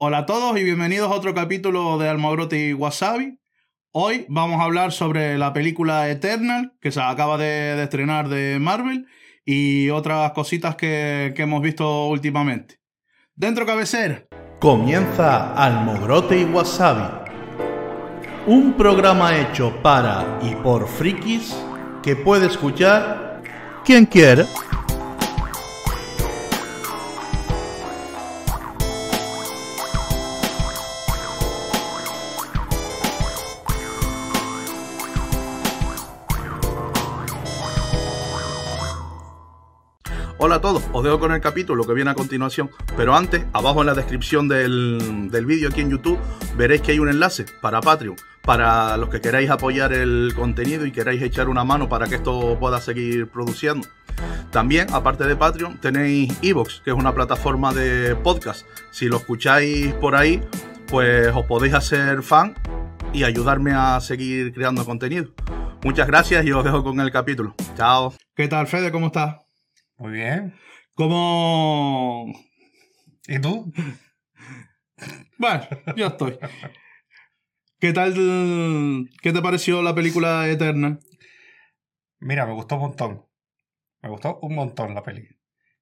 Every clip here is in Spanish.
Hola a todos y bienvenidos a otro capítulo de Almogrote y Wasabi. Hoy vamos a hablar sobre la película Eternal, que se acaba de, de estrenar de Marvel, y otras cositas que, que hemos visto últimamente. Dentro cabecera. Comienza Almogrote y Wasabi, un programa hecho para y por frikis que puede escuchar quien quiera. A todos, os dejo con el capítulo que viene a continuación, pero antes, abajo en la descripción del, del vídeo aquí en YouTube, veréis que hay un enlace para Patreon, para los que queráis apoyar el contenido y queráis echar una mano para que esto pueda seguir produciendo. También, aparte de Patreon, tenéis Evox, que es una plataforma de podcast. Si lo escucháis por ahí, pues os podéis hacer fan y ayudarme a seguir creando contenido. Muchas gracias y os dejo con el capítulo. Chao. ¿Qué tal, Fede? ¿Cómo estás? Muy bien. ¿Cómo...? ¿Y tú? Bueno, yo estoy. ¿Qué tal? ¿Qué te pareció la película Eterna? Mira, me gustó un montón. Me gustó un montón la peli.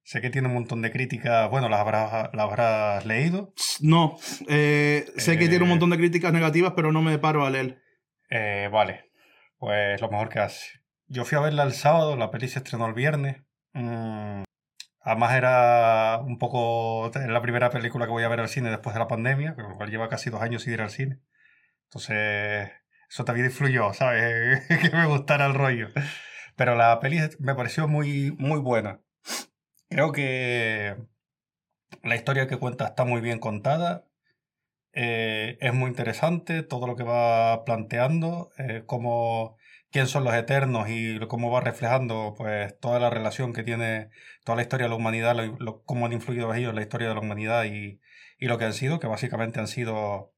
Sé que tiene un montón de críticas. Bueno, ¿las habrás, las habrás leído? No. eh, sé que Eh. tiene un montón de críticas negativas, pero no me paro a leer. Eh, vale. Pues lo mejor que hace. Yo fui a verla el sábado, la peli se estrenó el viernes. Mm, Además era un poco es la primera película que voy a ver al cine después de la pandemia, con lo cual lleva casi dos años sin ir al cine. Entonces, eso también influyó, ¿sabes? que me gustara el rollo. Pero la peli me pareció muy, muy buena. Creo que la historia que cuenta está muy bien contada. eh, es muy interesante todo lo que va planteando, eh, quién son los eternos y cómo va reflejando pues toda la relación que tiene toda la historia de la humanidad, lo- lo- cómo han influido ellos en la historia de la humanidad y, y lo que han sido, que básicamente han sido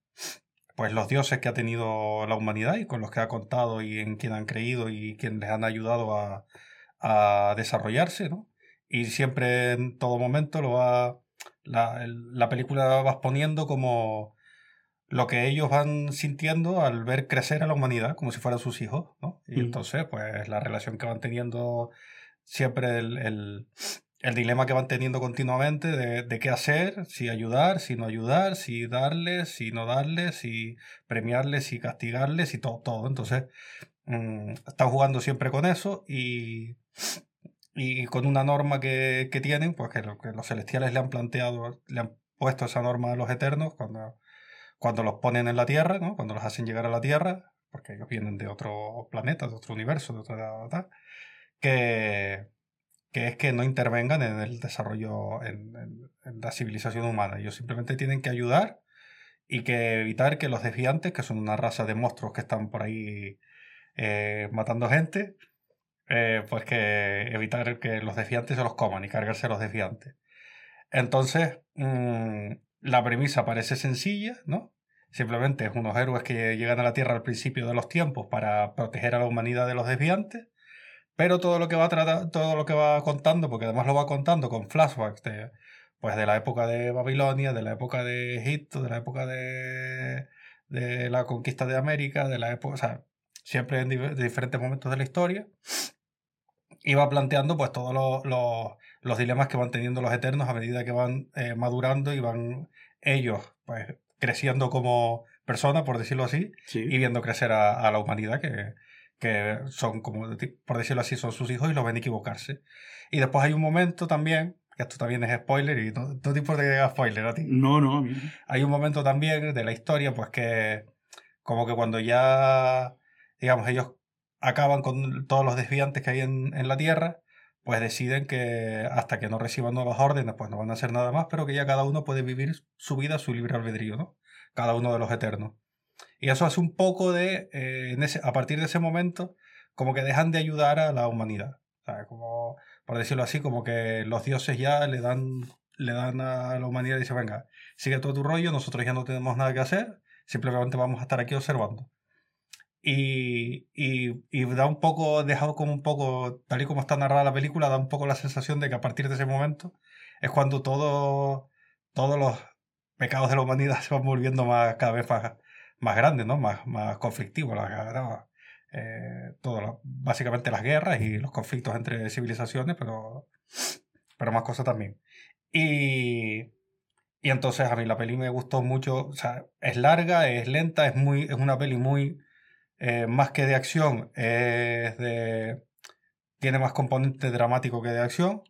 pues los dioses que ha tenido la humanidad y con los que ha contado y en quien han creído y quien les han ayudado a, a desarrollarse, ¿no? Y siempre en todo momento lo va la, la película va exponiendo como lo que ellos van sintiendo al ver crecer a la humanidad como si fueran sus hijos, ¿no? Y Mm. entonces, pues la relación que van teniendo siempre el, el- el dilema que van teniendo continuamente de, de qué hacer, si ayudar, si no ayudar, si darles, si no darles, si premiarles, si castigarles y todo, todo. Entonces, mm, están jugando siempre con eso y, y con una norma que, que tienen, pues que, que los celestiales le han planteado, le han puesto esa norma a los eternos cuando, cuando los ponen en la Tierra, ¿no? cuando los hacen llegar a la Tierra, porque ellos vienen de otro planeta, de otro universo, de otra... que, que es que no intervengan en el desarrollo, en, en- en la civilización humana. Ellos simplemente tienen que ayudar y que evitar que los desviantes, que son una raza de monstruos que están por ahí eh, matando gente, eh, pues que evitar que los desviantes se los coman y cargarse a los desviantes. Entonces, mm, la premisa parece sencilla, ¿no? Simplemente es unos héroes que llegan a la Tierra al principio de los tiempos para proteger a la humanidad de los desviantes, pero todo lo que va trata- todo lo que va contando, porque además lo va contando con flashbacks de, pues de la época de Babilonia, de la época de Egipto, de la época de, de la conquista de América, de la época, o sea, siempre en di- diferentes momentos de la historia, va planteando pues todos los, los- los dilemas que van teniendo los eternos a medida que van eh, madurando y van ellos pues creciendo como personas, por decirlo así, Sí. y viendo crecer a, a la humanidad, que, que son, como por decirlo así, son sus hijos y los ven equivocarse. Y después hay un momento también, que esto también es spoiler, y no, no te importa que diga spoiler a ti. No, no. a mí. Hay un momento también de la historia, pues que como que cuando ya, digamos, ellos acaban con todos los desviantes que hay en, en la Tierra, pues deciden que hasta que no reciban nuevas órdenes, pues no van a hacer nada más, pero que ya cada uno puede vivir su vida, su libre albedrío, ¿no? Cada uno de los eternos. Y eso hace un poco de, eh, a partir de ese momento, como que dejan de ayudar a la humanidad. O como, por decirlo así, como que los dioses ya le dan, le dan a la humanidad y dicen, venga, sigue todo tu rollo, nosotros ya no tenemos nada que hacer, simplemente vamos a estar aquí observando. Y, y, y da un poco, dejado como un poco, tal y como está narrada la película, da un poco la sensación de que a partir de ese momento es cuando todo, todos los pecados de la humanidad se van volviendo más, cada vez más, más grandes, ¿no? Más, más conflictivos. Eh, todo básicamente las guerras y los conflictos entre civilizaciones, pero, pero más cosas también. Y, y entonces a mí la peli me gustó mucho, o sea, es larga, es lenta, es, muy, es una peli muy, eh, más que de acción, tiene más componente dramático que de acción,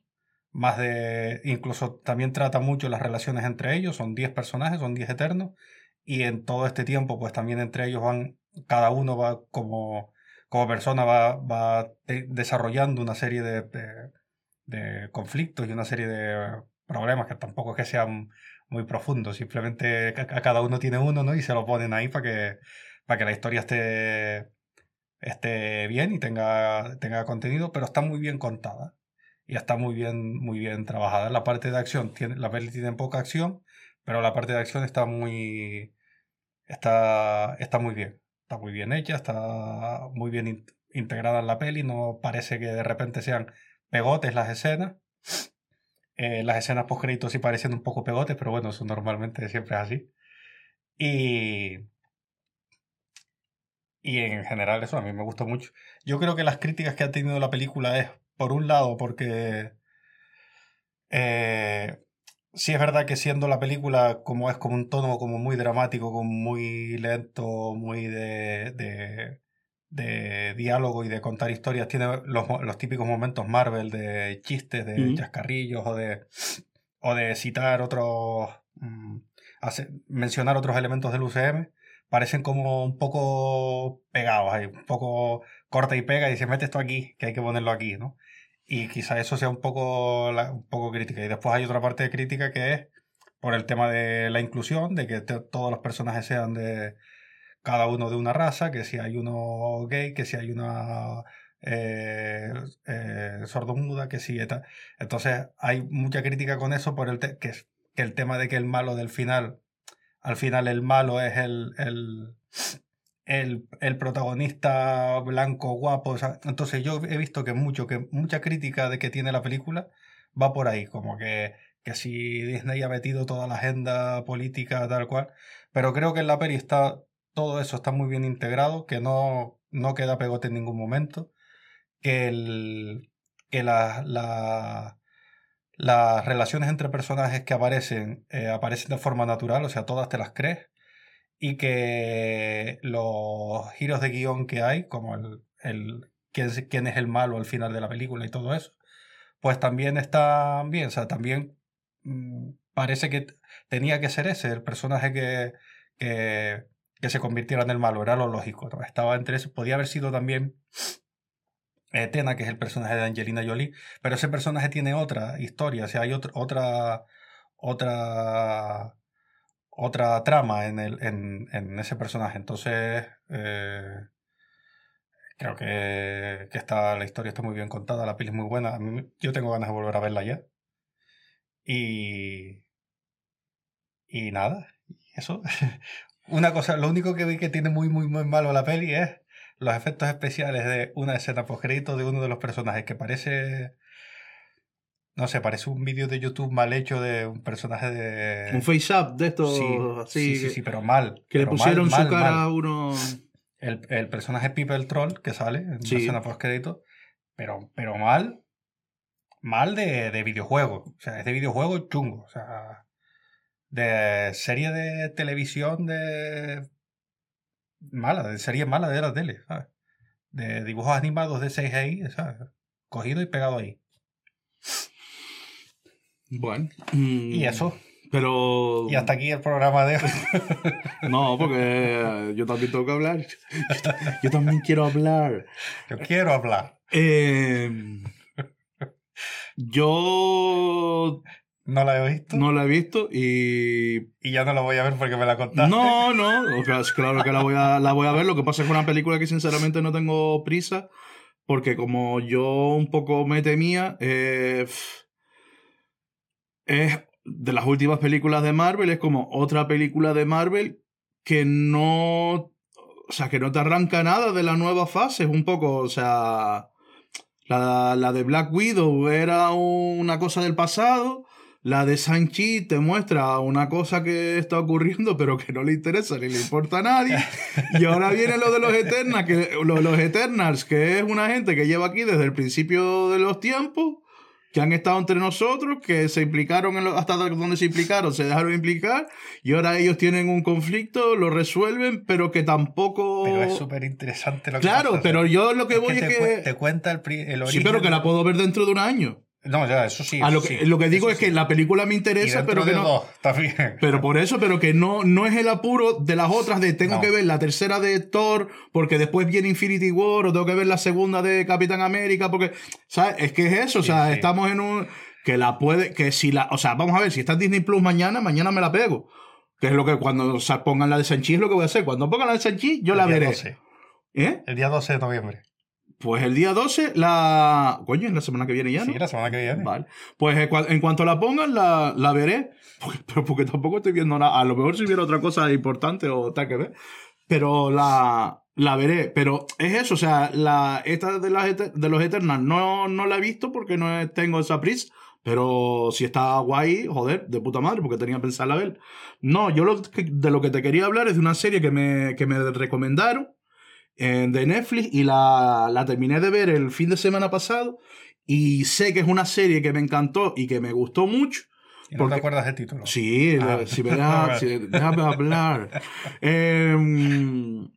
más de, incluso también trata mucho las relaciones entre ellos, son 10 personajes, son 10 eternos, y en todo este tiempo pues también entre ellos van, cada uno va como, como persona va, va desarrollando una serie de, de, de conflictos y una serie de problemas que tampoco es que sean muy profundos, simplemente a cada uno tiene uno, ¿no? Y se lo ponen ahí para que, para que la historia esté, esté bien y tenga, tenga contenido, pero está muy bien contada y está muy bien, muy bien trabajada. La parte de acción, tiene, la peli tiene poca acción, pero la parte de acción está muy, está, está muy bien. Está muy bien hecha, está muy bien integrada en la peli, no parece que de repente sean pegotes las escenas eh, las escenas post créditos sí parecen un poco pegotes, pero bueno, eso normalmente siempre es así. Y, y en general eso a mí me gustó mucho. Yo creo que las críticas que ha tenido la película es, por un lado, porque eh, sí es verdad que siendo la película como es como un tono como muy dramático, como muy lento, muy de de diálogo y de contar historias tiene los, los típicos momentos Marvel de chistes, de chascarrillos o de, o de citar otros, mm, mencionar otros elementos del UCM, parecen como un poco pegados ahí, un poco corta y pega y se mete esto aquí, que hay que ponerlo aquí, ¿no? Y quizá eso sea un poco, un poco crítica. Y después hay otra parte de crítica que es por el tema de la inclusión, de que todos los personajes sean de, cada uno de una raza, que si hay uno gay, que si hay una eh, eh, sordomuda, que si... Entonces hay mucha crítica con eso por el que, que, el tema de que el malo del final, al final el malo es el, el, el, el protagonista blanco, guapo. entonces yo he visto que, mucho, que mucha crítica de que tiene la película va por ahí, como que, que si Disney ha metido toda la agenda política tal cual, pero creo que en la peli está todo eso está muy bien integrado, que no, no queda pegote en ningún momento, que, el, que la, la, las relaciones entre personajes que aparecen eh, aparecen de forma natural, o sea, todas te las crees, y que los giros de guion que hay, como el, el quién, quién es el malo al final de la película y todo eso, pues también están bien, o sea, también mm, parece que tenía que ser ese, el personaje que, que se convirtiera en el malo, era lo lógico. Estaba entre eso, podía haber sido también Tena, que es el personaje de Angelina Jolie, pero ese personaje tiene otra historia, o sea, hay otra, otra, otra, otra trama en, el, en, ese personaje. Entonces, eh, creo que, que está, la historia está muy bien contada, la peli es muy buena. yo tengo ganas de volver a verla ya. Y, y nada, eso. Una cosa, lo único que vi que tiene muy, muy, muy malo la peli es los efectos especiales de una escena post de uno de los personajes que parece. No sé, parece un vídeo de YouTube mal hecho de un personaje de. Un face-up de estos. Sí, sí, sí, pero mal. Que le pusieron su cara a uno. El, el, personaje People Troll que sale en la escena post pero, pero mal. Mal de, de videojuego. O sea, es de videojuego chungo. O sea de serie de televisión de mala, de serie mala de la tele, ¿sabes? De dibujos animados de 6 ahí, ¿sabes? Cogido y pegado ahí. Bueno. y eso. Pero. Y hasta aquí el programa de hoy. no, porque yo también tengo que hablar. Yo también quiero hablar. Yo quiero hablar. Eh, yo no la he visto. No la he visto y... Y ya no la voy a ver porque me la contaste. No, no, claro que la voy, a, la voy a ver. Lo que pasa es que es una película que sinceramente no tengo prisa porque como yo un poco me temía, eh, es de las últimas películas de Marvel, es como otra película de Marvel que no... O sea, que no te arranca nada de la nueva fase, es un poco, o sea... La, la de Black Widow era una cosa del pasado La de Sanchi te muestra una cosa que está ocurriendo, pero que no le interesa ni le importa a nadie. Y ahora viene lo de los Eternals, que, lo, los Eternals, que es una gente que lleva aquí desde el principio de los tiempos, que han estado entre nosotros, que se implicaron en lo, hasta donde se implicaron, se dejaron implicar, y ahora ellos tienen un conflicto, lo resuelven, pero que tampoco. Pero es súper interesante lo que Claro, pasa, pero ¿sí? yo lo que Es voy te, es que. te cuenta el, el Sí, origen. pero que la puedo ver dentro de un año. No, ya, eso sí. A lo que, sí, lo que digo es que la película me interesa, pero que no. dos. Pero por eso, pero que no, no es el apuro de las otras de tengo No. que ver la tercera de Thor, porque después viene Infinity War, o tengo que ver la segunda de Capitán América, porque, ¿sabes? Es que es eso, o sea, estamos en un. Que la puede, que si la. O sea, vamos a ver, si está en Disney Plus mañana, mañana me la pego. Que es lo que cuando o sea, pongan la de Sanchi es lo que voy a hacer. Cuando pongan la de Sanchi, yo El la veré. 12. ¿Eh? El día 12 de noviembre. Pues el día 12, la. Coño, es la semana que viene ya, ¿no? Sí, la semana que viene. Vale. Pues en cuanto la pongan, la, la veré. Porque, pero porque tampoco estoy viendo nada. A lo mejor si viera otra cosa importante o tal que ver. Pero la, la veré. Pero es eso, o sea, la, esta de, las, de los Eternals no, no la he visto porque no tengo esa prisa. Pero si está guay, joder, de puta madre, porque tenía pensado ver. No, yo lo que- de lo que te quería hablar es de una serie que me, que me recomendaron de Netflix y la, la terminé de ver el fin de semana pasado. Y sé que es una serie que me encantó y que me gustó mucho. ¿Y no porque- te acuerdas del título? Sí, Ah. si me deja- si- déjame hablar. Em,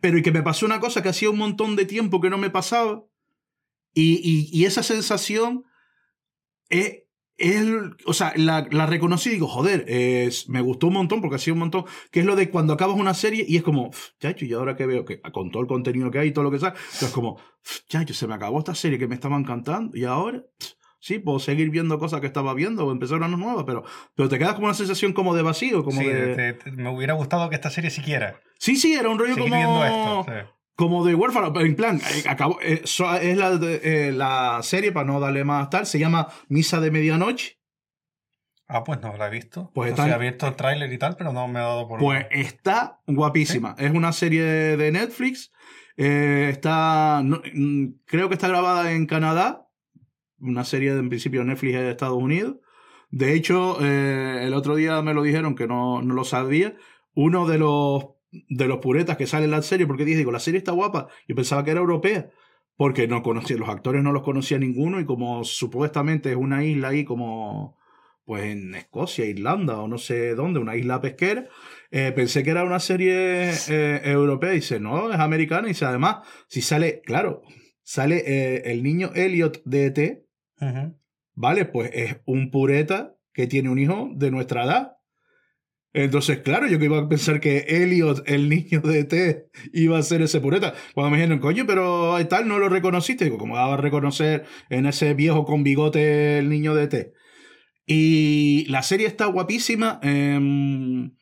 pero y que me pasó una cosa que hacía un montón de tiempo que no me pasaba. Y, y- y esa sensación es, es- o sea, la, la reconocí y digo, joder, es- me gustó un montón porque hacía un montón, que es lo de cuando acabas una serie y es como, chacho, y ahora que veo que con todo el contenido que hay y todo lo que sea, es como, chacho, se me acabó esta serie que me estaba encantando y ahora, sí, puedo seguir viendo cosas que estaba viendo o empezar una nueva, pero, pero te quedas como una sensación como de vacío, como sí, de... te- te- me hubiera gustado que esta serie siquiera. Sí, sí, era un rollo Seguir como... viendo esto. sí. Como de huérfano, en plan, eh, acabó, eh, so- es la, de- eh, la serie, para no darle más tal, se llama Misa de Medianoche. Ah, pues no la he visto. Pues está he visto el tráiler y tal, pero no me he dado por... Pues está guapísima. Es una serie de Netflix. eh, está, no- mm, creo que está grabada en Canadá. Una serie de, en principio Netflix es de Estados Unidos. De hecho, eh, el otro día me lo dijeron que no, no lo sabía. Uno de los, de los puretas que sale en la serie, porque dije, digo, la serie está guapa. Yo pensaba que era europea. Porque no conocía, los actores no los conocía ninguno. Y como supuestamente es una isla ahí como pues en Escocia, Irlanda o no sé dónde, una isla pesquera. Eh, pensé que era una serie eh, europea y dice, no, es americana. Y dice, además, si sale, claro, sale eh, el niño Elliot de ET. ¿vale? Pues es un pureta que tiene un hijo de nuestra edad. Entonces, claro, yo que iba a pensar que Elliot, el niño de ET, iba a ser ese pureta. Cuando me dijeron, coño, pero tal, no lo reconociste. Digo, ¿cómo a reconocer en ese viejo con bigote el niño de ET? Y la serie está guapísima. em,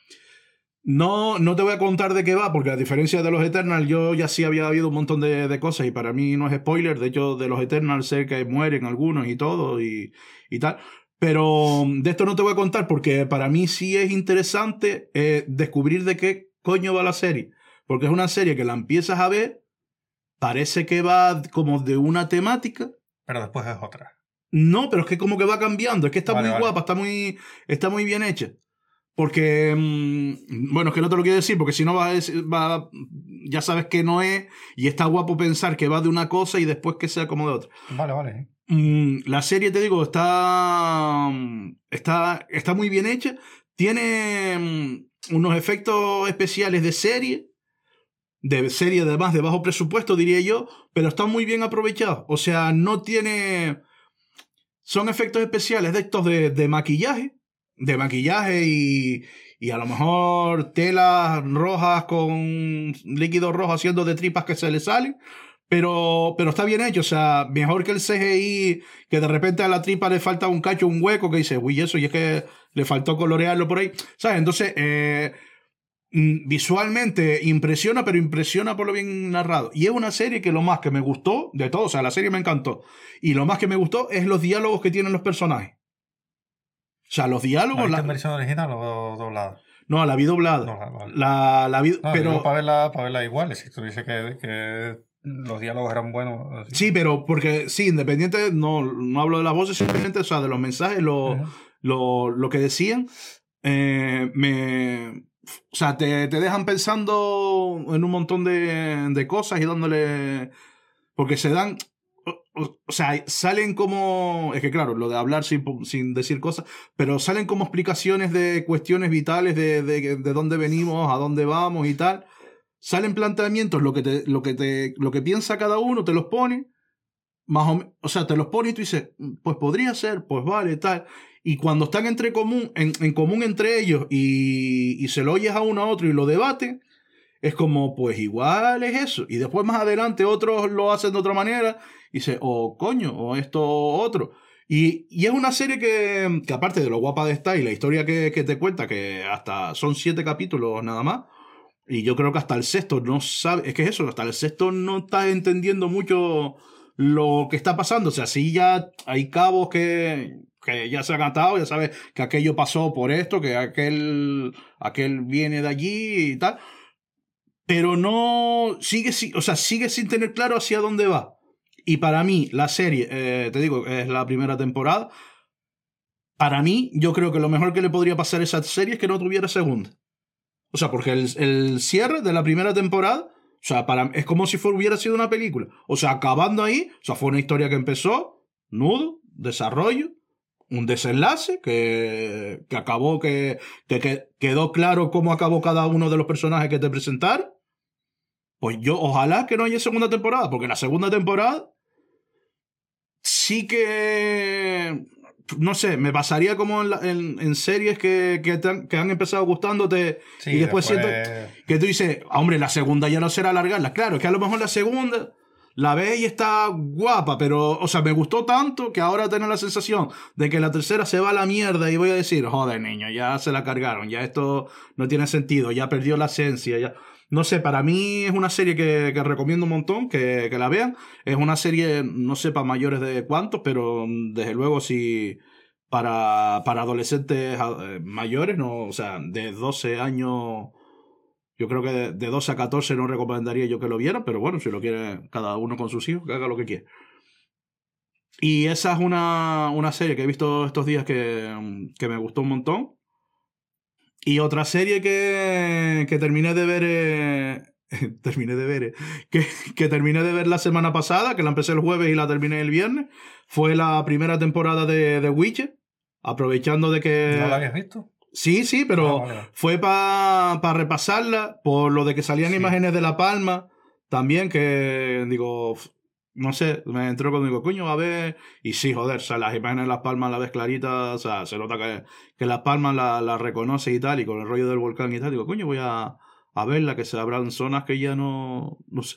no, no te voy a contar de qué va, porque a diferencia de los Eternals, yo ya sí había habido un montón de, de cosas y para mí no es spoiler. De hecho, de los Eternals sé que mueren algunos y todo y, y tal. Pero mm, de esto no te voy a contar porque para mí sí es interesante eh, descubrir de qué coño va la serie. Porque es una serie que la empiezas a ver, parece que va como de una temática. Pero después es otra. No, pero es que como que va cambiando. Es que está Vale, muy vale. guapa, está muy, está muy bien hecha. Porque, mm, bueno, es que no te lo quiero decir, porque si no va va- ya sabes que no es, y está guapo pensar que va de una cosa y después que sea como de otra. Vale, vale. Mm, la serie, te digo, está, mm, está, está muy bien hecha. Tiene mm, unos efectos especiales de serie, de serie además de bajo presupuesto, diría yo, pero están muy bien aprovechados. O sea, no tiene... Son efectos especiales de estos de, de maquillaje, de maquillaje y, y a lo mejor telas rojas con líquido rojo haciendo de tripas que se le salen. Pero, pero está bien hecho, o sea, mejor que el CGI, que de repente a la tripa le falta un cacho, un hueco, que dice, uy, eso, y es que le faltó colorearlo por ahí, ¿sabes? Entonces, eh, mm, visualmente impresiona, pero impresiona por lo bien narrado. Y es una serie que lo más que me gustó, de todo, o sea, la serie me encantó, y lo más que me gustó es los diálogos que tienen los personajes. O sea, los ¿La diálogos... la- en versión original o doblada? no, la vi doblada. No, la-. La, la vi, No, pero... para verla, para verla igual. Si tú dices que, que los diálogos eran buenos. así. Sí, pero porque, sí, independiente, no, no hablo de las voces, simplemente, o sea, de los mensajes, los, Ujú. lo, lo que decían, eh, me... O sea, te, te, dejan pensando en un montón de, de cosas y dándole... Porque se dan... O, o, sea, salen como... Es que claro, lo de hablar sin, sin decir cosas, pero salen como explicaciones de cuestiones vitales de, de, de dónde venimos, a dónde vamos y tal. Salen planteamientos, lo que, te, lo, que te, lo que piensa cada uno, te los pone más o, o sea, te los pone y tú dices, pues podría ser, pues vale, tal. Y cuando están entre común, en, en común entre ellos y, y, se lo oyes a uno a otro y lo debaten, es como, pues igual es eso. Y después más adelante otros lo hacen de otra manera y dice, o oh, coño, o esto otro. Y, y, es una serie que, que, aparte de lo guapa de estar y la historia que, que, te cuenta, que hasta son siete capítulos nada más, y yo creo que hasta el sexto no sabe, es que es eso, hasta el sexto no estás entendiendo mucho lo que está pasando. O sea, sí ya hay cabos que, que ya se han atado, ya sabes que aquello pasó por esto, que aquel, aquel viene de allí y tal. Pero no sigue, o sea, sigue sin tener claro hacia dónde va. Y para mí, la serie, eh, te digo, es la primera temporada. Para mí, yo creo que lo mejor que le podría pasar a esa serie es que no tuviera segunda. O sea, porque el, el cierre de la primera temporada o sea, para, es como si hubiera sido una película. O sea, acabando ahí, o sea, fue una historia que empezó, nudo, desarrollo, un desenlace que, que acabó, que, que, que, quedó claro cómo acabó cada uno de los personajes que te presentaron. Pues yo, ojalá que no haya segunda temporada, porque la segunda temporada sí que no sé, me pasaría como en, la, en, en series que, que, han, que, han, empezado gustándote sí, y después, después, siento que tú dices, hombre, la segunda ya no será alargarla. Claro, es que a lo mejor la segunda la ves y está guapa, pero, o sea, me gustó tanto que ahora tengo la sensación de que la tercera se va a la mierda y voy a decir, joder, niño, ya se la cargaron, ya esto no tiene sentido, ya perdió la esencia, ya... No sé, para mí es una serie que, recomiendo un montón, que, la vean. Es una serie, no sé para mayores de cuántos, pero desde luego si para, para adolescentes eh, mayores, no, o sea, de 12 años, yo creo que de, de 12 a 14 no recomendaría yo que lo vieran, pero bueno, si lo quiere cada uno con sus hijos, que haga lo que quiera. Y esa es una, una serie que he visto estos días que, que me gustó un montón. Y otra serie que, que terminé de ver. Eh, terminé de ver. Eh, que, que terminé de ver la semana pasada, que la empecé el jueves y la terminé el viernes. Fue la primera temporada de, de Witcher. Aprovechando de que. ¿No la habías visto? Sí, sí, pero ah, vale. fue para pa repasarla por lo de que salían sí. imágenes de La Palma. También que digo, no sé, me entró cuando digo, coño, a ver. Y sí, joder, o sea, las imágenes de Las Palmas la ves claritas, o sea, se nota que, que Las Palmas la, la, reconoce y tal, y con el rollo del volcán y tal, digo, coño, voy a, a verla, que se abran zonas que ya no, no, se,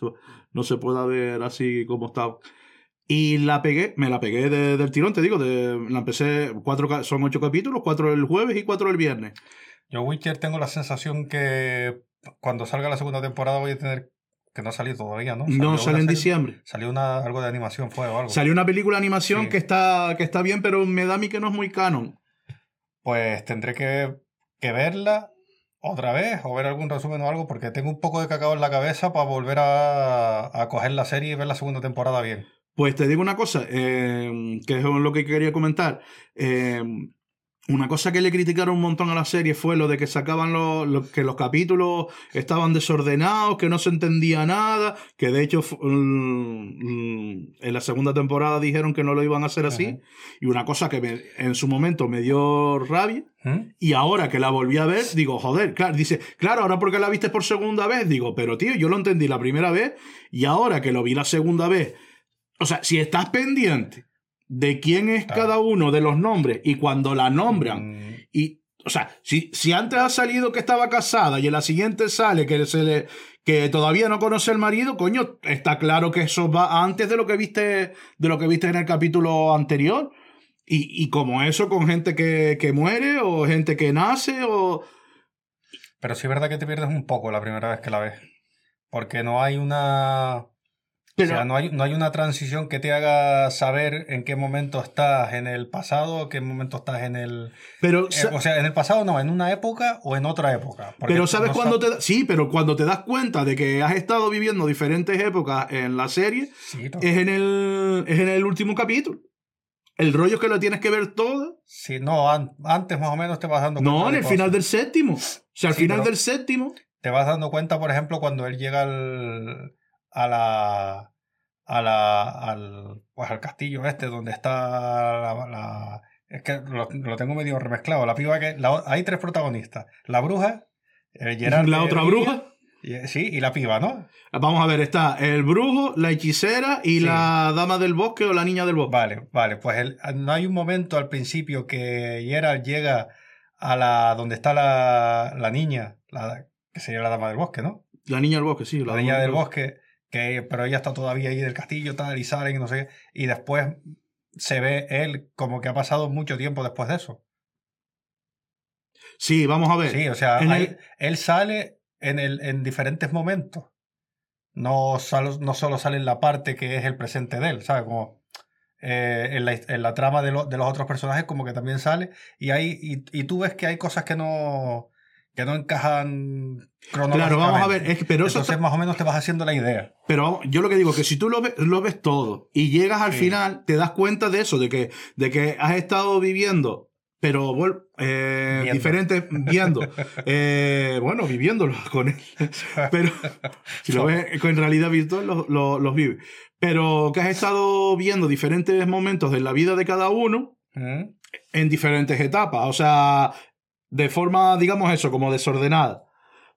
no se pueda ver así como está. Y la pegué, me la pegué de, del tirón, te digo, de, la empecé, cuatro, son ocho capítulos, cuatro el jueves y cuatro el viernes. Yo, Witcher, tengo la sensación que cuando salga la segunda temporada voy a tener que no ha salido todavía, ¿no? Salió no, sale en serie, diciembre. Salió una, algo de animación, fue o algo. Salió una película de animación sí. que, está, que está bien, pero me da a mí que no es muy canon. Pues tendré que, que verla otra vez o ver algún resumen o algo, porque tengo un poco de cacao en la cabeza para volver a, a coger la serie y ver la segunda temporada bien. Pues te digo una cosa, eh, que es lo que quería comentar. Eh, una cosa que le criticaron un montón a la serie fue lo de que sacaban los, lo, que los capítulos estaban desordenados, que no se entendía nada, que de hecho en la segunda temporada dijeron que no lo iban a hacer así. Y una cosa que me, en su momento me dio rabia, -huh. y ahora que la volví a ver, digo, joder, claro, dice, claro, ahora porque la viste por segunda vez, digo, pero tío, yo lo entendí la primera vez, y ahora que lo vi la segunda vez, o sea, si estás pendiente de quién es claro. cada uno de los nombres y cuando la nombran mm. y o sea, si, si antes ha salido que estaba casada y en la siguiente sale que se le que todavía no conoce al marido, coño, está claro que eso va antes de lo que viste de lo que viste en el capítulo anterior. Y, y como eso con gente que, que muere o gente que nace o Pero sí es verdad que te pierdes un poco la primera vez que la ves. Porque no hay una pero, o sea, no hay, no hay una transición que te haga saber en qué momento estás en el pasado, en qué momento estás en el... Pero, eh, o sea, en el pasado no, en una época o en otra época. Pero sabes no cuando te... Sí, pero cuando te das cuenta de que has estado viviendo diferentes épocas en la serie, sí, es, en el, es en el último capítulo. El rollo es que lo tienes que ver todo. Sí, no, an- antes más o menos te vas dando cuenta. No, en el final del séptimo. O sea, al Sí, final del séptimo. Te vas dando cuenta, por ejemplo, cuando él llega al, a la. A la, al, pues al castillo este donde está la, la- es que lo, lo tengo medio remezclado. La piba que. la- hay tres protagonistas. La bruja, el Gerard la otra bruja. y- sí, y la piba, ¿no? Vamos a ver, está el brujo, la hechicera y Sí. la dama del bosque o la niña del bosque. Vale, vale. Pues el- no hay un momento al principio que Gerard llega a la. donde está la, la niña, la, que sería la dama del bosque, ¿no? La niña del bosque, sí. la dama niña del bosque. bosque, que, pero ella está todavía ahí del castillo, tal, y salen y no sé qué. Y después se ve él como que ha pasado mucho tiempo después de eso. Sí, vamos a ver. Sí, o sea, en hay- el- él sale en, el, en diferentes momentos. No solo, no solo sale en la parte que es el presente de él, ¿sabes? Como eh, en, la, en la trama de, lo- de los otros personajes como que también sale. Y, hay, y, y tú ves que hay cosas que no, que no encajan cronológicamente. Claro, vamos a ver. es pero eso Entonces más o menos te vas haciendo la idea. Pero yo lo que digo es que si tú lo ves, lo ves todo y llegas al Sí. final, te das cuenta de eso, de que, de que has estado viviendo, pero eh, Viendo. diferentes, viendo, eh, bueno, viviéndolo con él, pero si lo ves con realidad virtual, los lo, los vives. Pero que has estado viendo diferentes momentos de la vida de cada uno ¿Mm? en diferentes etapas, o sea, de forma, digamos eso, como desordenada.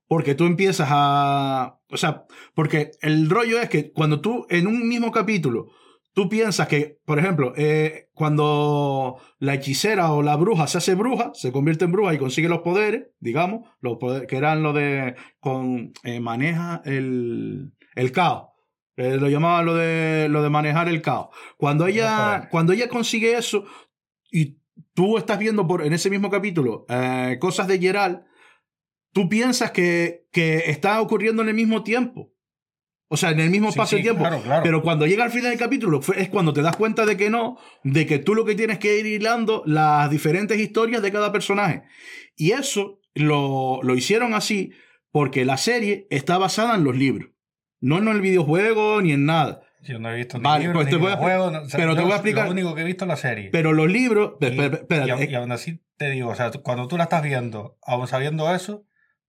Porque tú empiezas a... O sea, porque el rollo es que cuando tú en un mismo capítulo, tú piensas que, por ejemplo, eh, cuando la hechicera o la bruja se hace bruja, se convierte en bruja y consigue los poderes, digamos, los poderes que eran lo de... Con, eh, maneja el, el caos. Eh, lo llamaban lo de, lo de manejar el caos. Cuando ella, cuando ella consigue eso y tú estás viendo por, en ese mismo capítulo eh, cosas de Gerald, tú piensas que, que está ocurriendo en el mismo tiempo. O sea, en el mismo Sí, espacio sí, de tiempo. claro, claro. Pero cuando llega al final del capítulo es cuando te das cuenta de que no, de que tú lo que tienes que ir hilando las diferentes historias de cada personaje. Y eso lo, lo hicieron así porque la serie está basada en los libros. No en el videojuego ni en nada. Yo no he visto Vale, pues te voy a- videojuegos, no- o sea, pero te voy a explicar- Lo único que he visto es la serie. Pero los libros. y, espera, y aún- y aún así te digo, o sea, cuando tú la estás viendo, aún sabiendo eso,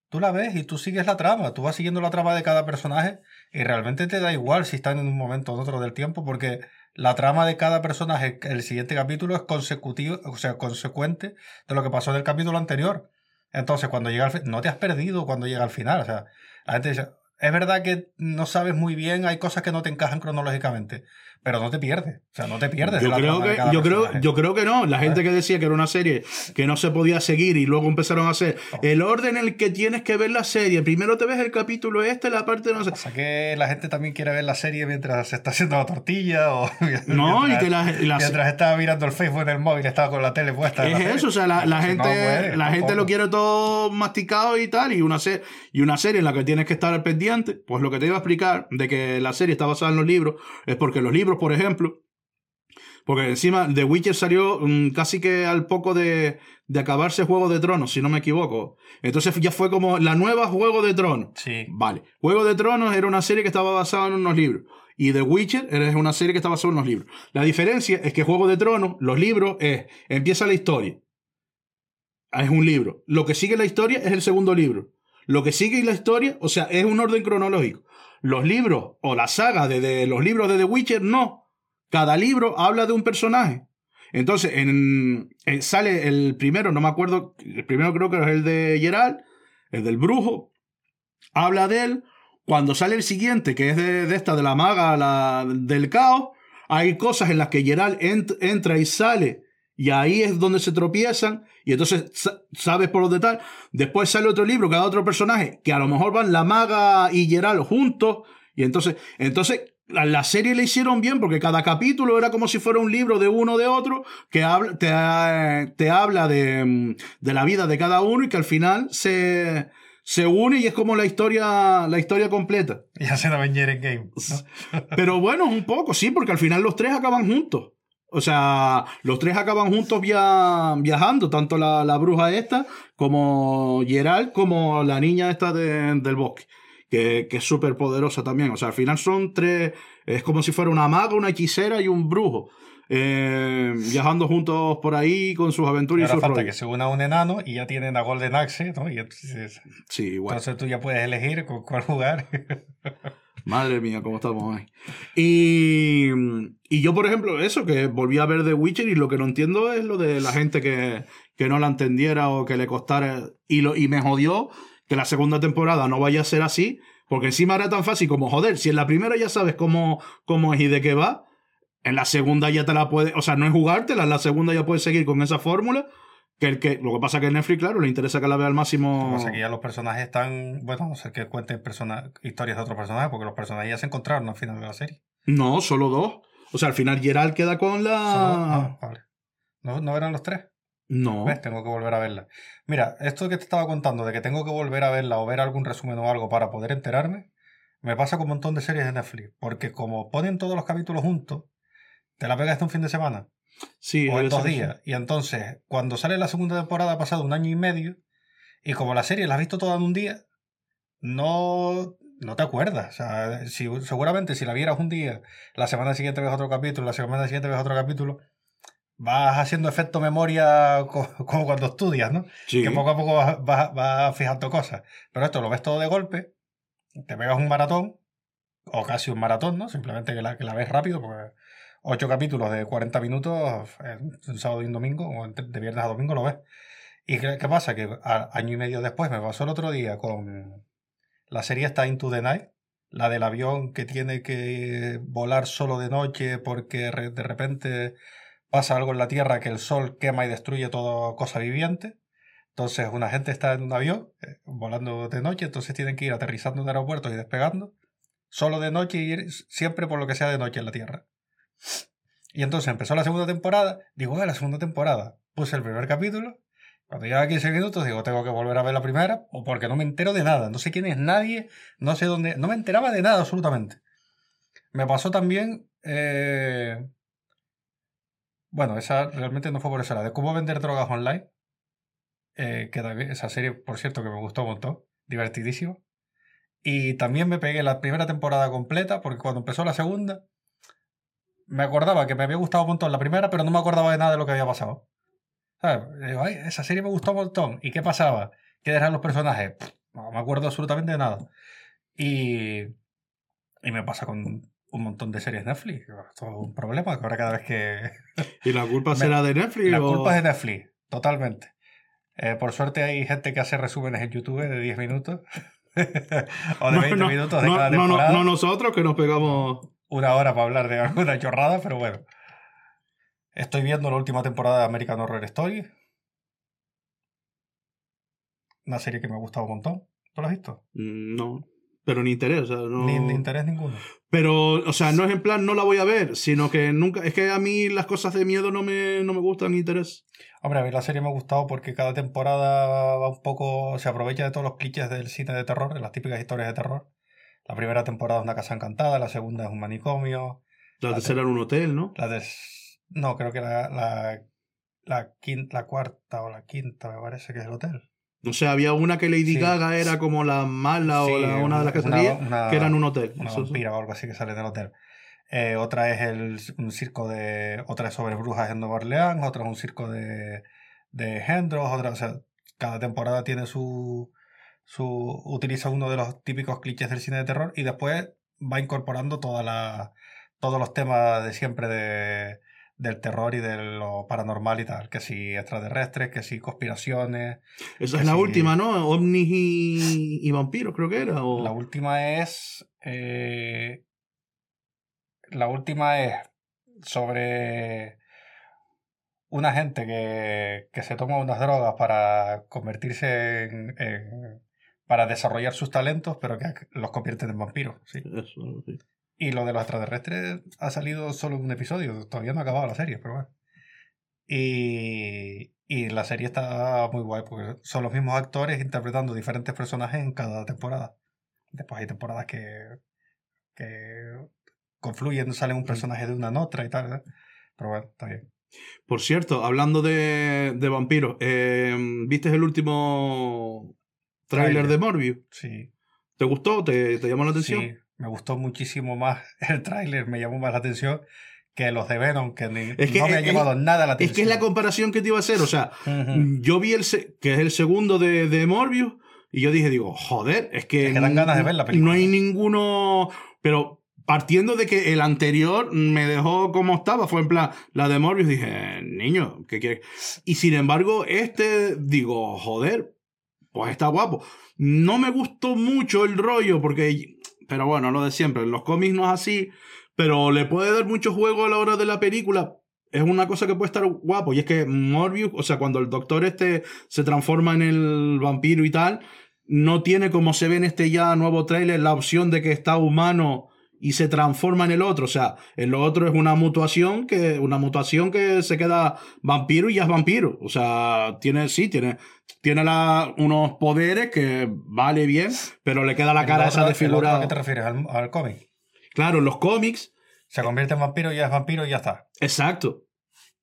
tú la ves y tú sigues la trama. Tú vas siguiendo la trama de cada personaje y realmente te da igual si están en un momento o en otro del tiempo porque la trama de cada personaje, el siguiente capítulo es consecutivo, o sea, consecuente de lo que pasó en el capítulo anterior. Entonces, cuando llega al fin, no te has perdido cuando llega al final. O sea, la gente dice, es verdad que no sabes muy bien, hay cosas que no te encajan cronológicamente, pero no te pierdes. O sea, no te pierdes. de Yo la creo, que, yo, creo, yo creo que no. La gente que decía que era una serie que no se podía seguir y luego empezaron a hacer el orden en el que tienes que ver la serie. Primero te ves el capítulo este, la parte no sé. O sea que la gente también quiere ver la serie mientras se está haciendo la tortilla o No, y mientras, que la, la- mientras está mirando el Facebook en el móvil, estaba con la tele puesta. la es tele. eso, o sea, la, la gente, no puede, la gente lo quiere todo masticado y tal, y una, se- y una serie en la que tienes que estar al pendiente, pues lo que te iba a explicar de que la serie está basada en los libros, es porque los libros, por ejemplo, porque encima The Witcher salió mm, casi que al poco de, de acabarse Juego de Tronos, si no me equivoco. Entonces ya fue como la nueva Juego de Tronos. Sí. Vale. Juego de Tronos era una serie que estaba basada en unos libros. Y The Witcher es una serie que está basada en unos libros. La diferencia es que Juego de Tronos, los libros, es. Empieza la historia. Es un libro. Lo que sigue la historia es el segundo libro. Lo que sigue la historia, o sea, es un orden cronológico. Los libros o la saga de, los libros de The Witcher, no. Cada libro habla de un personaje. Entonces, en, en- sale el primero, no me acuerdo, el primero creo que es el de Geralt, el del brujo, habla de él. Cuando sale el siguiente, que es de, esta, de la maga, la, del caos, hay cosas en las que Geralt ent- entra y sale, y ahí es donde se tropiezan, y entonces sa- sabes por dónde tal. Después sale otro libro, cada otro personaje, que a lo mejor van la maga y Geralt juntos, y entonces, entonces la, la serie le hicieron bien porque cada capítulo era como si fuera un libro de uno de otro que habla, te, te habla de, mm, de la vida de cada uno y que al final se, se une y es como la historia, la historia completa. Y hacen Avenger en Game. ¿no? Pero bueno, un poco, sí, porque al final los tres acaban juntos. O sea, los tres acaban juntos via- viajando, tanto la, la bruja esta, como Geralt, como la niña esta de- del bosque, que, que es súper poderosa también. O sea, al final son tres, es como si fuera una maga, una hechicera y un brujo. eh, viajando juntos por ahí con sus aventuras y Ahora sus falta que rollos. se una un enano y ya tienen a Golden Axe, ¿no? Y entonces, Sí, igual. entonces tú ya puedes elegir con cuál jugar. Madre mía, cómo estamos ahí. Y, y yo, por ejemplo, eso, que volví a ver The Witcher y lo que no entiendo es lo de la gente que, que no la entendiera o que le costara. Y, lo, y me jodió que la segunda temporada no vaya a ser así, porque encima era tan fácil como, joder, si en la primera ya sabes cómo, cómo es y de qué va, en la segunda ya te la puedes, o sea, no es jugártela, en la segunda ya puedes seguir con esa fórmula. Que, el que, lo que pasa que a Netflix, claro, le interesa que la vea al máximo. Como que ya los personajes están, bueno, a no ser que cuenten persona- historias de otros personajes, porque los personajes ya se encontraron al final de la serie. No, solo dos. O sea, al final Gerald queda con la. Ah, vale. ¿No, ¿No eran los tres? No. ¿Ves? Tengo que volver a verla. Mira, esto que te estaba contando de que tengo que volver a verla o ver algún resumen o algo para poder enterarme, me pasa con un montón de series de Netflix. Porque como ponen todos los capítulos juntos, te la pegas de un fin de semana Sí, o en dos días. Y entonces, cuando sale la segunda temporada, ha pasado un año y medio, y como la serie la has visto toda en un día, no, no te acuerdas. O sea, si, seguramente si la vieras un día, la semana siguiente ves otro capítulo, la semana siguiente ves otro capítulo, vas haciendo efecto memoria co- como cuando estudias, ¿no? Sí. Que poco a poco vas, vas- vas fijando cosas. Pero esto lo ves todo de golpe, te pegas un maratón, o casi un maratón, ¿no? Simplemente que la, que la ves rápido, porque ocho capítulos de 40 minutos, eh, un sábado y un domingo, o de viernes a domingo lo ves. ¿Y qué, qué pasa? Que a- año y medio después me pasó el otro día con la serie está Into the Night, la del avión que tiene que volar solo de noche porque re- de repente pasa algo en la Tierra que el sol quema y destruye toda cosa viviente. Entonces una gente está en un avión eh, volando de noche, entonces tienen que ir aterrizando en aeropuertos y despegando, solo de noche y ir siempre por lo que sea de noche en la Tierra. Y entonces empezó la segunda temporada, digo, "Ah, la segunda temporada, puse el primer capítulo, cuando lleva 15 minutos digo, tengo que volver a ver la primera, o porque no me entero de nada, no sé quién es nadie, no sé dónde, no me enteraba de nada absolutamente. Me pasó también, eh, bueno, esa realmente no fue por eso, la de cómo vender drogas online, eh, que esa serie, por cierto, que me gustó un montón, divertidísimo. Y también me pegué la primera temporada completa, porque cuando empezó la segunda, me acordaba que me había gustado un montón la primera, pero no me acordaba de nada de lo que había pasado. ¿Sabes? Digo, "Ay, esa serie me gustó un montón. ¿Y qué pasaba? ¿Qué eran los personajes? Pff, No me acuerdo absolutamente de nada. Y, y me pasa con un montón de series Netflix. Esto es un problema, que ahora cada vez que... ¿Y la culpa Me- será de Netflix? La o- culpa es de Netflix, totalmente. Eh, por suerte hay gente que hace resúmenes en YouTube de 10 minutos. o de No, 20 no, minutos de no, cada temporada. no nosotros que nos pegamos. Una hora para hablar de alguna chorrada, pero bueno. Estoy viendo la última temporada de American Horror Story. Una serie que me ha gustado un montón. ¿Tú la has visto? Mm, No. Pero ni interés, o sea, no. Ni, ni interés ninguno. Pero, o sea, no es en plan no la voy a ver, sino que nunca. Es que a mí las cosas de miedo no me, no me gustan ni interés. Hombre, a mí la serie me ha gustado porque cada temporada va un poco. Se aprovecha de todos los clichés del cine de terror, de las típicas historias de terror. La primera temporada es una casa encantada, la segunda es un manicomio. La La tercera en un hotel, ¿no? La de. No, creo que la, la, la, quinta, la cuarta o la quinta me parece que es el hotel. O sea, había una que Lady Sí. Gaga era como la mala Sí, o la- una de las que salía, que era en un hotel. Una Eso- vampira o algo así que sale del hotel. Eh, otra es el, un circo de. Otra es sobre brujas en Nueva Orleans, otra es un circo de, de engendros, otra. O sea, cada temporada tiene su. Su utiliza uno de los típicos clichés del cine de terror y después va incorporando toda la, todos los temas de siempre de, del terror y de lo paranormal y tal. Que si extraterrestres, que si conspiraciones. Esa es la última, ¿no? Ovnis y, y vampiros, creo que era. O... La última es. eh, la última es sobre una gente que, que se toma unas drogas para convertirse en, en- para desarrollar sus talentos, pero que los convierten en vampiros. sí. Eso, sí. Y lo de los extraterrestres ha salido solo en un episodio, todavía no ha acabado la serie, pero bueno. Y, y la serie está muy guay porque son los mismos actores interpretando diferentes personajes en cada temporada. Después hay temporadas que, que confluyen, sale un personaje de una en otra y tal. ¿eh? Pero bueno, está bien. Por cierto, hablando de, de vampiros, eh, ¿viste el último tráiler de Morbius? Sí, ¿Te gustó? ¿Te, te llamó la atención? sí, me gustó muchísimo más el tráiler, me llamó más la atención que los de Venom, que ni- Es que no me ha llevado nada la Es que es atención. la comparación que te iba a hacer. O sea, Ujú. yo vi el que es el segundo de, de Morbius y yo dije, digo, joder, es que, Es que dan ganas de ver la película. No hay ninguno, pero partiendo de que el anterior me dejó como estaba, fue en plan, la de Morbius, dije, niño, ¿qué quieres? Y sin embargo, este, digo, joder, pues está guapo. No me gustó mucho el rollo porque, pero bueno, lo de siempre, en los cómics no es así, pero le puede dar mucho juego a la hora de la película. Es una cosa que puede estar guapo. Y es que Morbius, o sea, cuando el doctor este se transforma en el vampiro y tal, no tiene como se ve en este ya nuevo tráiler la opción de que está humano y se transforma en el otro. O sea, en lo otro es una mutuación que, una mutación que se queda vampiro y ya es vampiro. O sea, tiene, sí, tiene, tiene la- unos poderes que vale bien, pero le queda la El cara otro- esa el otro, ¿A desfigurada. qué te refieres? ¿Al, al cómic? Claro, en los cómics Se convierte en vampiro, ya es vampiro y ya está. Exacto.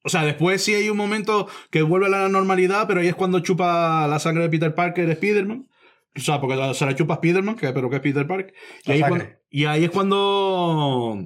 O sea, después sí hay un momento que vuelve a la normalidad, pero ahí es cuando chupa la sangre de Peter Parker de Spider-Man. O sea, porque se la chupa Spider-Man, que, pero que es Peter Parker. Y ahí, cuando- y ahí es cuando.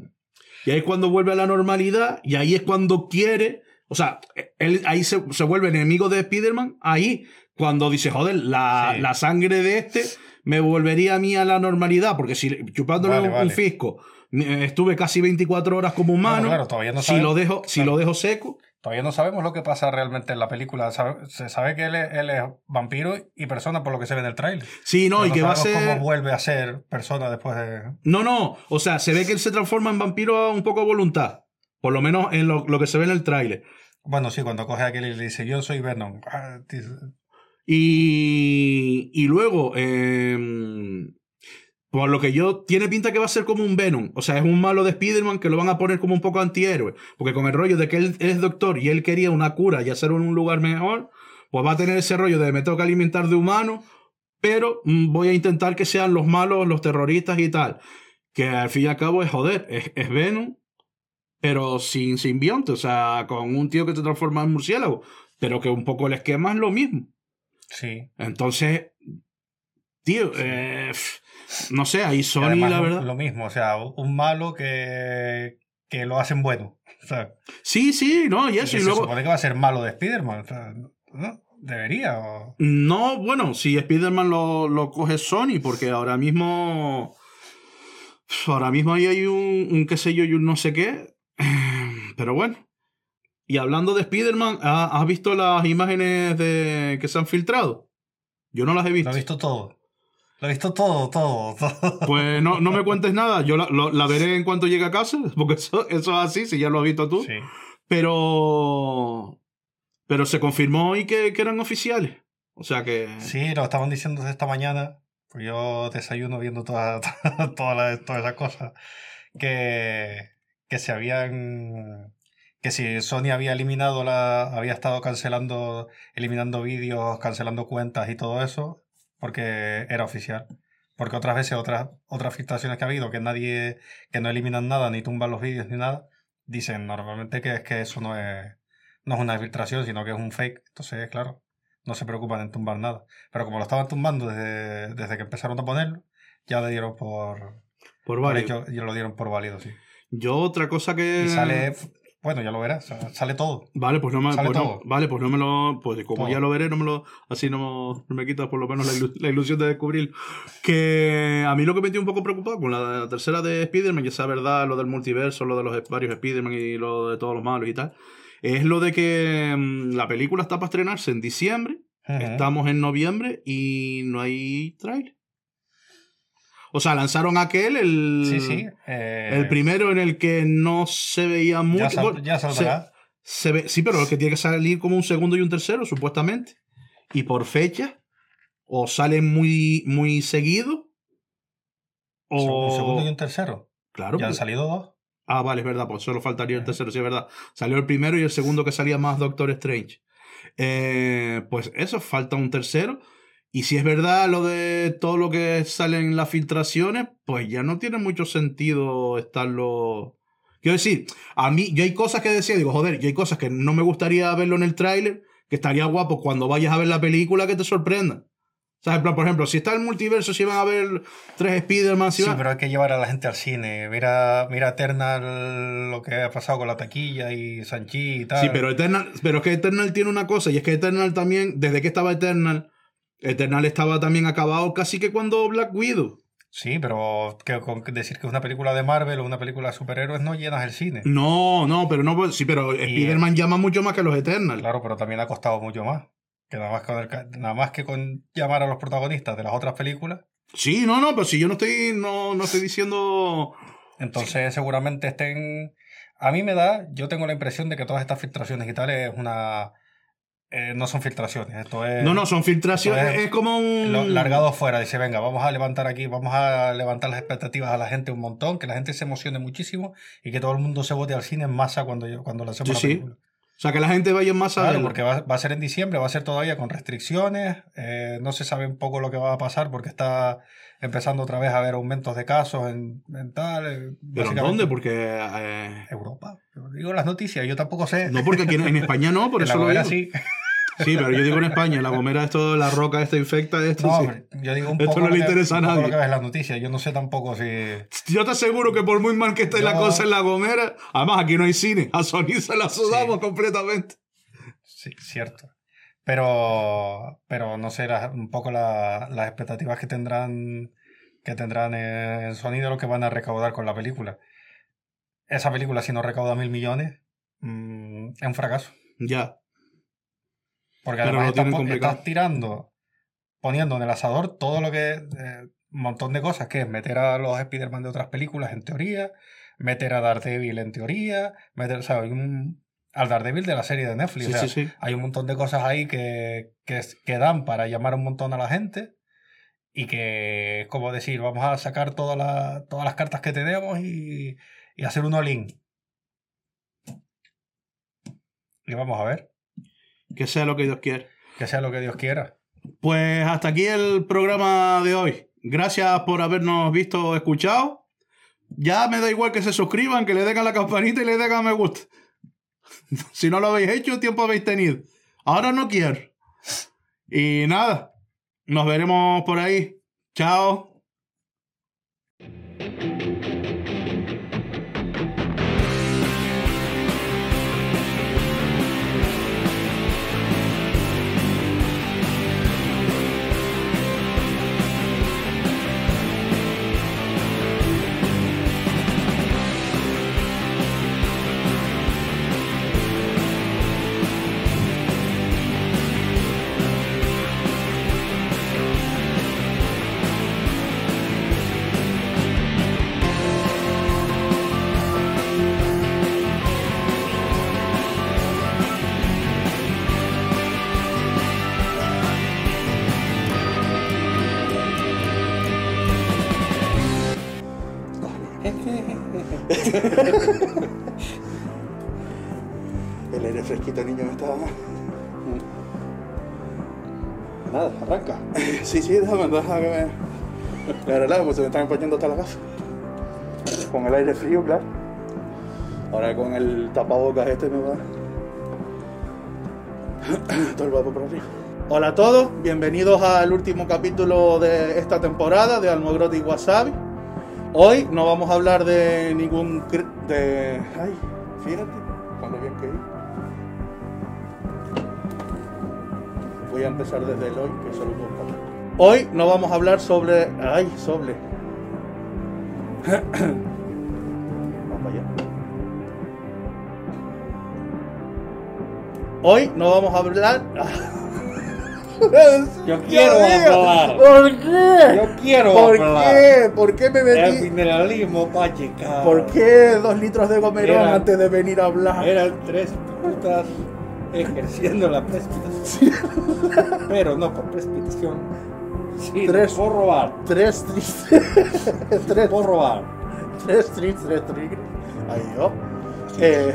Y ahí es cuando vuelve a la normalidad. Y ahí es cuando quiere. O sea, él ahí se, se vuelve enemigo de Spider-Man. Ahí, cuando dice, joder, la, Sí. la sangre de este me volvería a mí a la normalidad. Porque si chupándole Vale, un, fisco, estuve casi 24 horas como humano. Bueno, claro, todavía no si lo dejo, si lo dejo seco. Todavía no sabemos lo que pasa realmente en la película. Se sabe que él es, él es vampiro y persona por lo que se ve en el tráiler. Sí, no, Pero y que va a ser. cómo vuelve a ser persona después de... No, no. O sea, se ve que él se transforma en vampiro un poco a voluntad. Por lo menos en lo, lo que se ve en el tráiler. Bueno, sí, cuando coge a aquel y le dice, yo soy Venom. Ah, Y, y luego, eh, por lo que yo, tiene pinta que va a ser como un Venom. O sea, es un malo de Spider-Man que lo van a poner como un poco antihéroe. Porque con el rollo de que él es doctor y él quería una cura y hacer un lugar mejor, pues va a tener ese rollo de me tengo que alimentar de humano, pero mm, voy a intentar que sean los malos, los terroristas y tal. Que al fin y al cabo es joder, es, es Venom, pero sin simbionte. O sea, con un tío que te transforma en murciélago. Pero que un poco el esquema es lo mismo. Sí. Entonces, tío, eh, no sé, ahí Sony, la lo- verdad. Lo mismo, o sea, un malo que, que lo hacen bueno. O sea, Sí, sí, no, y eso. Y se luego, supone que va a ser malo de Spider-Man. o sea, ¿no? Debería. o- no, bueno, si Spider-Man lo, lo coge Sony, porque ahora mismo. Ahora mismo ahí hay un, un qué sé yo y un no sé qué. Pero bueno. Y hablando de Spider-Man, ¿ha- ¿has visto las imágenes de, que se han filtrado? Yo no las he Lo visto. he visto todo. Lo he visto todo, todo, todo. Pues no, no me cuentes nada, yo la, lo- la veré en cuanto llegue a casa, porque eso, eso es así, si ya lo has visto tú. Sí. Pero. Pero se confirmó hoy que, que eran oficiales. O sea que. Sí, lo estaban diciendo desde esta mañana. Pues yo desayuno viendo todas toda todas esas cosas. Que, que se habían. Que si Sony había eliminado la. había estado cancelando. eliminando vídeos, cancelando cuentas y todo eso. Porque era oficial. Porque otras veces, otras, otras filtraciones que ha habido, que nadie. que no eliminan nada, ni tumban los vídeos ni nada. Dicen normalmente que es que eso no es. no es una filtración, sino que es un fake. Entonces, claro no se preocupan en tumbar nada. Pero como lo estaban tumbando desde, desde que empezaron a ponerlo, ya le dieron por, Por por varios. hecho, y lo dieron por válido, sí. Yo otra cosa que. Y sale, bueno, ya lo verás, sa- sale todo. Vale, pues no me, sale pues no- vale, pues no me lo. Pues como Todo. ya lo veré, no me lo. Así no, no me quita por lo menos la, ilu- la ilusión de descubrir. Que a mí lo que me tiene un poco preocupado con la tercera de Spider-Man, ya sea verdad, lo del multiverso, lo de los varios Spider-Man y lo de todos los malos y tal, es lo de que mm, la película está para estrenarse en diciembre. Ujú. Estamos en noviembre y no hay trailer. O sea, lanzaron aquel, el, Sí, sí. eh, el primero en el que no se veía mucho. ya, sal- ya saldrá. se ve, sí, pero el que tiene que salir como un segundo y un tercero, supuestamente. Y por fecha, o sale muy, muy seguido, o... Un segundo y un tercero. Claro. ya han pues- salido dos. Ah, vale, es verdad, pues solo faltaría el tercero, sí, es verdad. Salió el primero y el segundo que salía más Doctor Strange. Eh, pues eso, falta un tercero. Y si es verdad lo de todo lo que sale en las filtraciones, pues ya no tiene mucho sentido estarlo. Quiero decir, a mí, yo hay cosas que decía, digo, joder, yo hay cosas que no me gustaría verlo en el tráiler, que estaría guapo cuando vayas a ver la película que te sorprenda. O sea, en plan, por ejemplo, si está el multiverso, si van a ver tres Spider-Man, si Sí, van- pero hay que llevar a la gente al cine. Mira, mira Eternal, lo que ha pasado con la taquilla y Sanchi y tal. Sí, pero Eternal, pero es que Eternal tiene una cosa, y es que Eternal también, desde que estaba Eternal, Eternal estaba también acabado casi que cuando Black Widow. Sí, pero que, con decir que es una película de Marvel o una película de superhéroes no llenas el cine. No, no, pero no, sí, pero Spider-Man llama mucho más que los Eternal. Claro, pero también ha costado mucho más. Que nada más, con el nada más que con llamar a los protagonistas de las otras películas. Sí, no, no, pero si yo no estoy, no, no estoy diciendo. Entonces seguramente estén... A mí me da, yo tengo la impresión de que todas estas filtraciones y tal es una... eh, no son filtraciones, esto es... No, no, son filtraciones, Pues, es como un. lo- largado fuera, dice, venga, vamos a levantar aquí, vamos a levantar las expectativas a la gente un montón, que la gente se emocione muchísimo y que todo el mundo se vote al cine en masa cuando, cuando lancemos Sí, la sí. película. O sea, que la gente vaya más a Claro, porque va, va a ser en diciembre, va a ser todavía con restricciones, eh, no se sabe un poco lo que va a pasar porque está empezando otra vez a haber aumentos de casos en, en tal. eh, ¿Pero en dónde? Porque. eh, Europa. Yo digo las noticias, yo tampoco sé. no, porque aquí en, en España no, por En la eso lo Gomera digo. sí. Sí, pero yo digo en España, la gomera esto, la roca esta infecta esto. No, sí. hombre, yo digo un Esto poco no le que- interesa a nadie. lo que ves las noticias. Yo no sé tampoco si. Yo te aseguro que por muy mal que esté la Yo- cosa en la gomera, además aquí no hay cine, a Sony se la sudamos Sí. completamente. Sí, cierto. Pero, pero no sé, un poco la- las expectativas que tendrán que tendrán en Sony de lo que van a recaudar con la película. Esa película, si no recauda mil millones, mm, es un fracaso. Ya. Porque Pero además lo estás, complicado. estás tirando, poniendo en el asador todo lo que. eh, un montón de cosas, que es meter a los Spider-Man de otras películas en teoría, meter a Daredevil en teoría, meter, o sea, hay un- al Daredevil de la serie de Netflix. Sí, o sea, sí, sí. Hay un montón de cosas ahí que, que, que dan para llamar un montón a la gente y que es como decir, vamos a sacar toda la- todas las cartas que tenemos y, y hacer un all-in. Y vamos a ver, Que sea lo que Dios quiera. que sea lo que Dios quiera. Pues hasta aquí el programa de hoy. Gracias por habernos visto o escuchado. Ya me da igual que se suscriban, que le den a la campanita y le den a me gusta. Si no lo habéis hecho, tiempo habéis tenido. Ahora no quiero. Y nada, nos veremos por ahí. Chao. El aire fresquito, niño, me está. Nada, arranca. Sí, sí, déjame, déjame que me. Me pues se me están empañando hasta la casa. Con el aire frío, claro. Ahora con el tapabocas este me va. Todo el vapor por arriba. Hola a todos, bienvenidos al último capítulo de esta temporada de Almogrote y Wasabi. Hoy no vamos a hablar de ningún... de... Ay, fíjate, con lo bien que iba. Voy a empezar desde el hoy, que solo hablar. Hoy no vamos a hablar sobre... Ay, sobre... Vamos allá. Hoy no vamos a hablar... Yo quiero hablar. ¿Por qué? Yo quiero ¿Por hablar. qué? ¿Por qué me El metí? mineralismo va a llegar. ¿Por qué dos litros de gomerón Era- antes de venir a hablar? Eran tres putas ejerciendo la precipitación. Pero no por precipitación. Sí, Tres. por robar. Tres tristes. tres, Por robar. tres tristes, tres tigres. Ahí yo. Eh,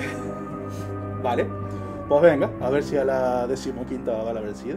vale. Pues venga, a ver si a la decimoquinta va la vencida.